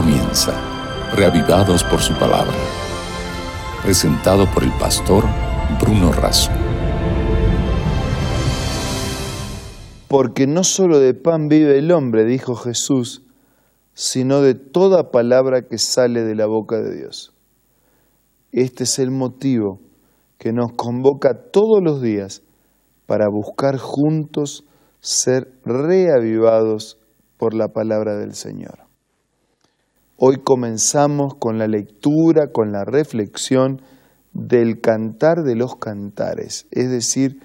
comienza, reavivados por su palabra. Presentado por el pastor Bruno Razo. Porque no solo de pan vive el hombre, dijo Jesús, sino de toda palabra que sale de la boca de Dios. Este es el motivo que nos convoca todos los días para buscar juntos ser reavivados por la palabra del Señor. Hoy comenzamos con la lectura, con la reflexión del cantar de los cantares, es decir,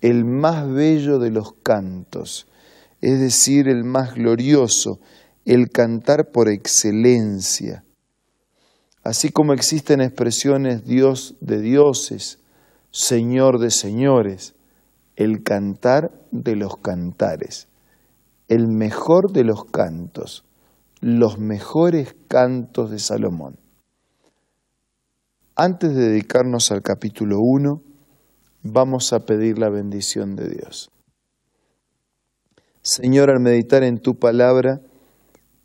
el más bello de los cantos, es decir, el más glorioso, el cantar por excelencia. Así como existen expresiones Dios de dioses, Señor de señores, el cantar de los cantares, el mejor de los cantos, los mejores cantos de Salomón. Antes de dedicarnos al capítulo 1, vamos a pedir la bendición de Dios. Señor, al meditar en tu palabra,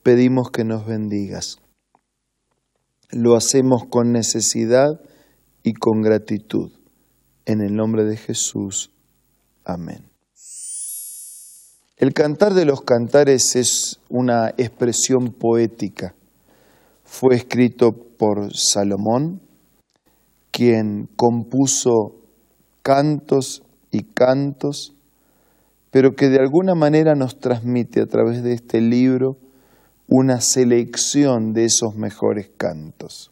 pedimos que nos bendigas. Lo hacemos con necesidad y con gratitud. En el nombre de Jesús. Amén. El cantar de los cantares es una expresión poética. Fue escrito por Salomón, quien compuso cantos y cantos, pero que de alguna manera nos transmite a través de este libro una selección de esos mejores cantos.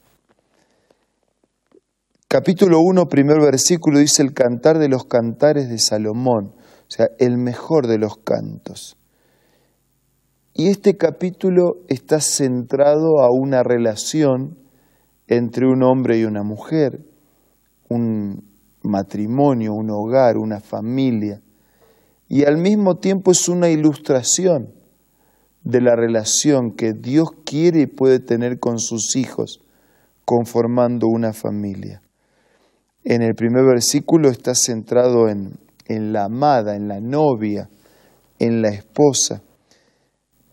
Capítulo 1, primer versículo dice el cantar de los cantares de Salomón, o sea, el mejor de los cantos. Y este capítulo está centrado a una relación entre un hombre y una mujer, un matrimonio, un hogar, una familia, y al mismo tiempo es una ilustración de la relación que Dios quiere y puede tener con sus hijos, conformando una familia. En el primer versículo está centrado en, en la amada, en la novia, en la esposa.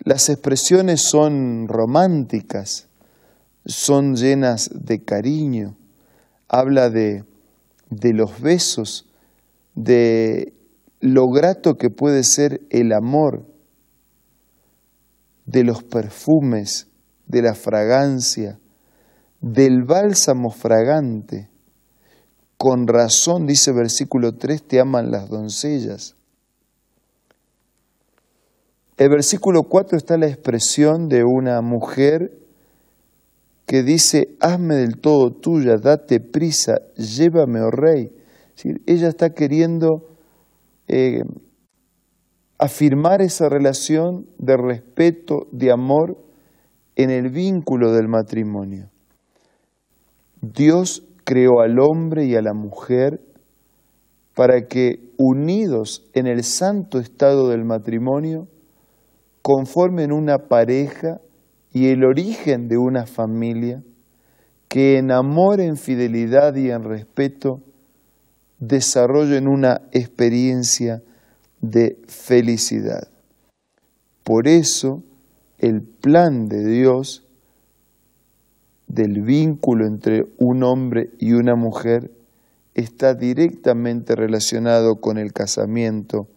Las expresiones son románticas, son llenas de cariño, habla de, de los besos, de lo grato que puede ser el amor, de los perfumes, de la fragancia, del bálsamo fragante. Con razón, dice versículo 3, te aman las doncellas. El versículo 4 está la expresión de una mujer que dice, hazme del todo tuya, date prisa, llévame, oh rey. ella está queriendo eh, afirmar esa relación de respeto, de amor en el vínculo del matrimonio. Dios creó al hombre y a la mujer para que, unidos en el santo estado del matrimonio, conformen una pareja y el origen de una familia que en amor, en fidelidad y en respeto desarrollen una experiencia de felicidad. Por eso el plan de Dios del vínculo entre un hombre y una mujer está directamente relacionado con el casamiento,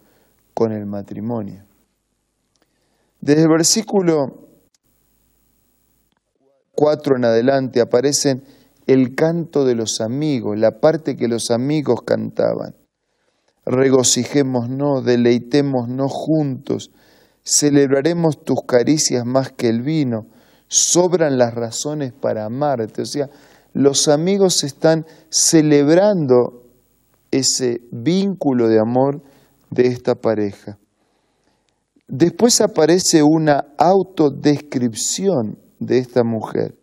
con el matrimonio. Desde el versículo 4 en adelante aparecen el canto de los amigos, la parte que los amigos cantaban regocijémonos, deleitémonos juntos, celebraremos tus caricias más que el vino, sobran las razones para amarte. O sea, los amigos están celebrando ese vínculo de amor de esta pareja. Después aparece una autodescripción de esta mujer.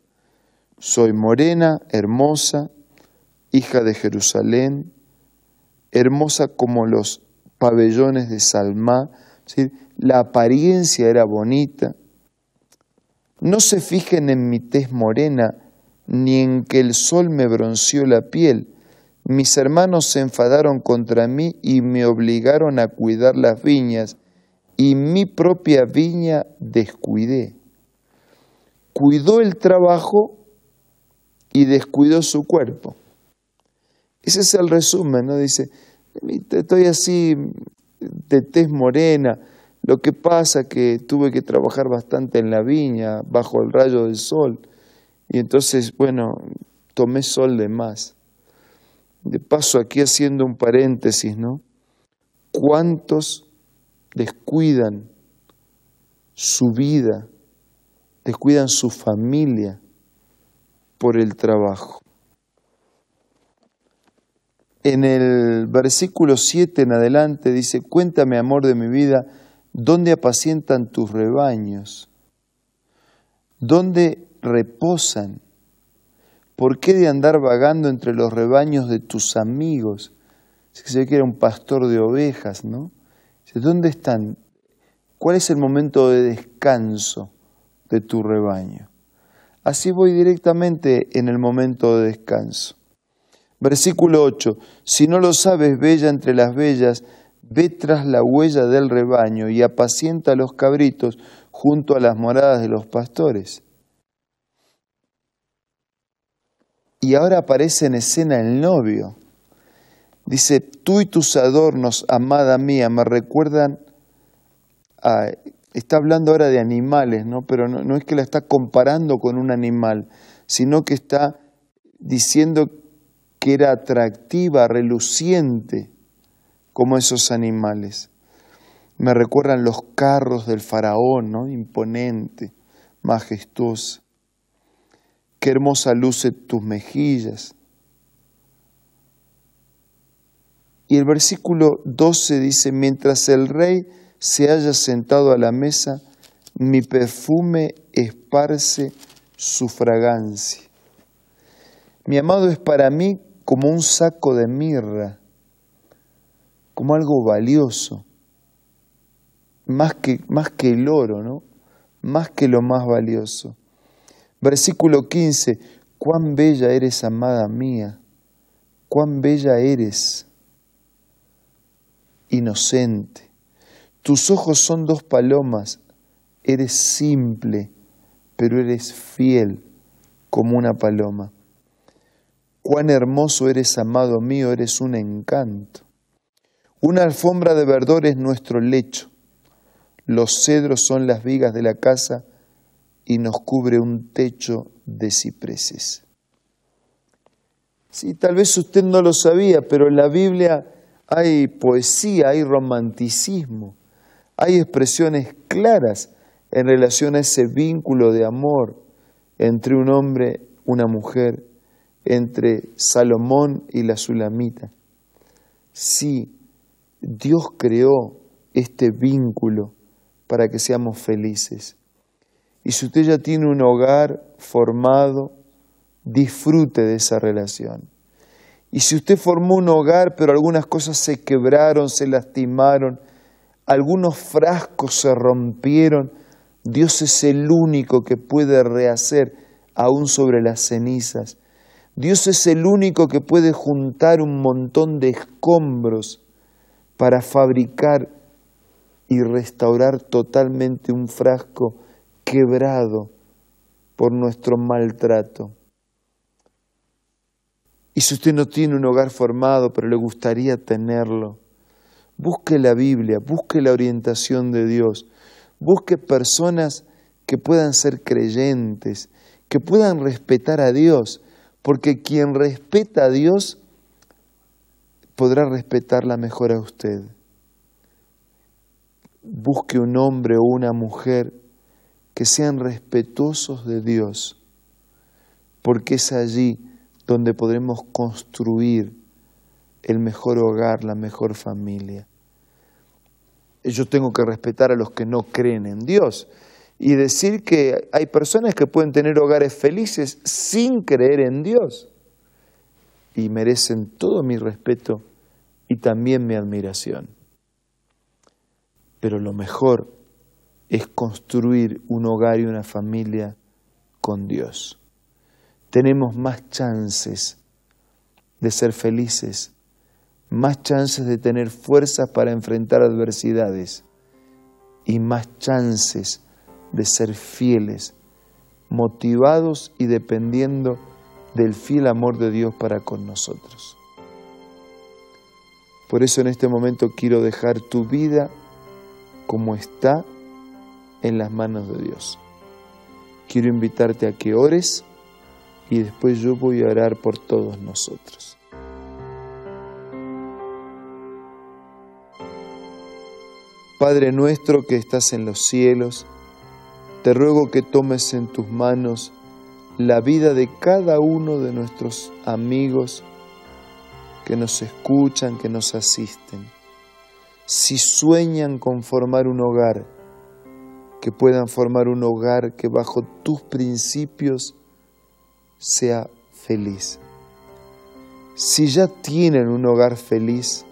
Soy morena, hermosa, hija de Jerusalén, hermosa como los pabellones de Salmá, la apariencia era bonita. No se fijen en mi tez morena, ni en que el sol me bronceó la piel. Mis hermanos se enfadaron contra mí y me obligaron a cuidar las viñas, y mi propia viña descuidé. cuidó el trabajo y descuidó su cuerpo. Ese es el resumen, ¿no? Dice, estoy así de tez morena, lo que pasa que tuve que trabajar bastante en la viña, bajo el rayo del sol, y entonces, bueno, tomé sol de más. De paso, aquí haciendo un paréntesis, ¿no? ¿Cuántos descuidan su vida, descuidan su familia por el trabajo? En el versículo 7 en adelante dice, cuéntame, amor de mi vida, ¿dónde apacientan tus rebaños? ¿Dónde reposan? ¿Por qué de andar vagando entre los rebaños de tus amigos? Se ve que era un pastor de ovejas, ¿no? ¿Dónde están? ¿Cuál es el momento de descanso de tu rebaño? Así voy directamente en el momento de descanso. Versículo 8. Si no lo sabes, bella entre las bellas, ve tras la huella del rebaño y apacienta a los cabritos junto a las moradas de los pastores. Y ahora aparece en escena el novio. Dice, tú y tus adornos, amada mía, me recuerdan. Está hablando ahora de animales, ¿no? Pero no es que la está comparando con un animal, sino que está diciendo que era atractiva, reluciente, como esos animales. Me recuerdan los carros del faraón. Imponente, majestuosa. Qué hermosa luce tus mejillas. Y el versículo 12 dice, mientras el rey se haya sentado a la mesa, mi perfume esparce su fragancia. Mi amado es para mí como un saco de mirra, como algo valioso, más que, más que el oro, ¿no? Más que lo más valioso. Versículo 15, cuán bella eres, amada mía, cuán bella eres, inocente. Tus ojos son dos palomas, eres simple, pero eres fiel como una paloma. Cuán hermoso eres, amado mío, eres un encanto. Una alfombra de verdor es nuestro lecho. Los cedros son las vigas de la casa y nos cubre un techo de cipreses. Sí, tal vez usted no lo sabía, pero en la Biblia hay poesía, hay romanticismo, hay expresiones claras en relación a ese vínculo de amor entre un hombre, una mujer, entre Salomón y la Sulamita. Sí, Dios creó este vínculo para que seamos felices. Y si usted ya tiene un hogar formado, disfrute de esa relación. Y si usted formó un hogar, pero algunas cosas se quebraron, se lastimaron, algunos frascos se rompieron, Dios es el único que puede rehacer aún sobre las cenizas. Dios es el único que puede juntar un montón de escombros para fabricar y restaurar totalmente un frasco quebrado por nuestro maltrato. Y si usted no tiene un hogar formado, pero le gustaría tenerlo, busque la Biblia, busque la orientación de Dios, busque personas que puedan ser creyentes, que puedan respetar a Dios, porque quien respeta a Dios podrá respetarla mejor a usted. Busque un hombre o una mujer que sean respetuosos de Dios, porque es allí donde podremos construir el mejor hogar, la mejor familia. Yo tengo que respetar a los que no creen en Dios y decir que hay personas que pueden tener hogares felices sin creer en Dios y merecen todo mi respeto y también mi admiración. Pero lo mejor es construir un hogar y una familia con Dios. Tenemos más chances de ser felices, más chances de tener fuerzas para enfrentar adversidades y más chances de ser fieles motivados y dependiendo del fiel amor de Dios para con nosotros. Por eso en este momento quiero dejar tu vida como está en las manos de Dios. Quiero invitarte a que ores y después yo voy a orar por todos nosotros. Padre nuestro que estás en los cielos, te ruego que tomes en tus manos la vida de cada uno de nuestros amigos que nos escuchan, que nos asisten. Si sueñan con formar un hogar, que puedan formar un hogar que bajo tus principios sea feliz. Si ya tienen un hogar feliz,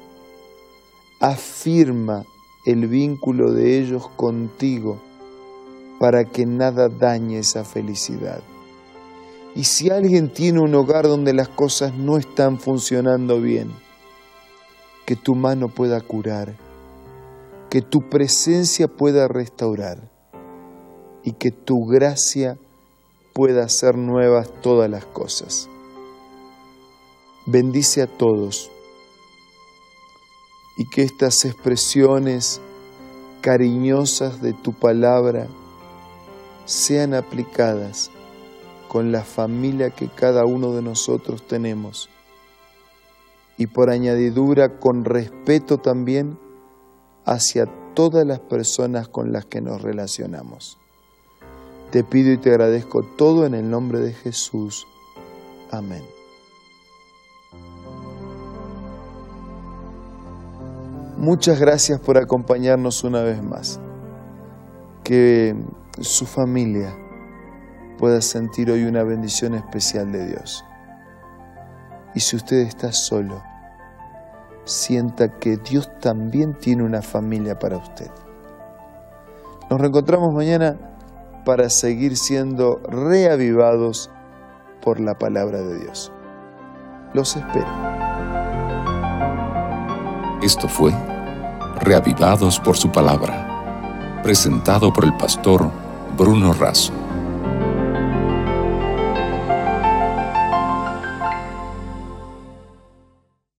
afirma el vínculo de ellos contigo para que nada dañe esa felicidad. Y si alguien tiene un hogar donde las cosas no están funcionando bien, que tu mano pueda curar, que tu presencia pueda restaurar y que tu gracia pueda hacer nuevas todas las cosas. Bendice a todos y que estas expresiones cariñosas de tu palabra sean aplicadas con la familia que cada uno de nosotros tenemos y por añadidura con respeto también hacia todas las personas con las que nos relacionamos. Te pido y te agradezco todo en el nombre de Jesús. Amén. Muchas gracias por acompañarnos una vez más. Que su familia pueda sentir hoy una bendición especial de Dios. Y si usted está solo, sienta que Dios también tiene una familia para usted. Nos reencontramos mañana para seguir siendo reavivados por la palabra de Dios. Los espero. Esto fue Reavivados por su palabra, presentado por el pastor Bruno Razo.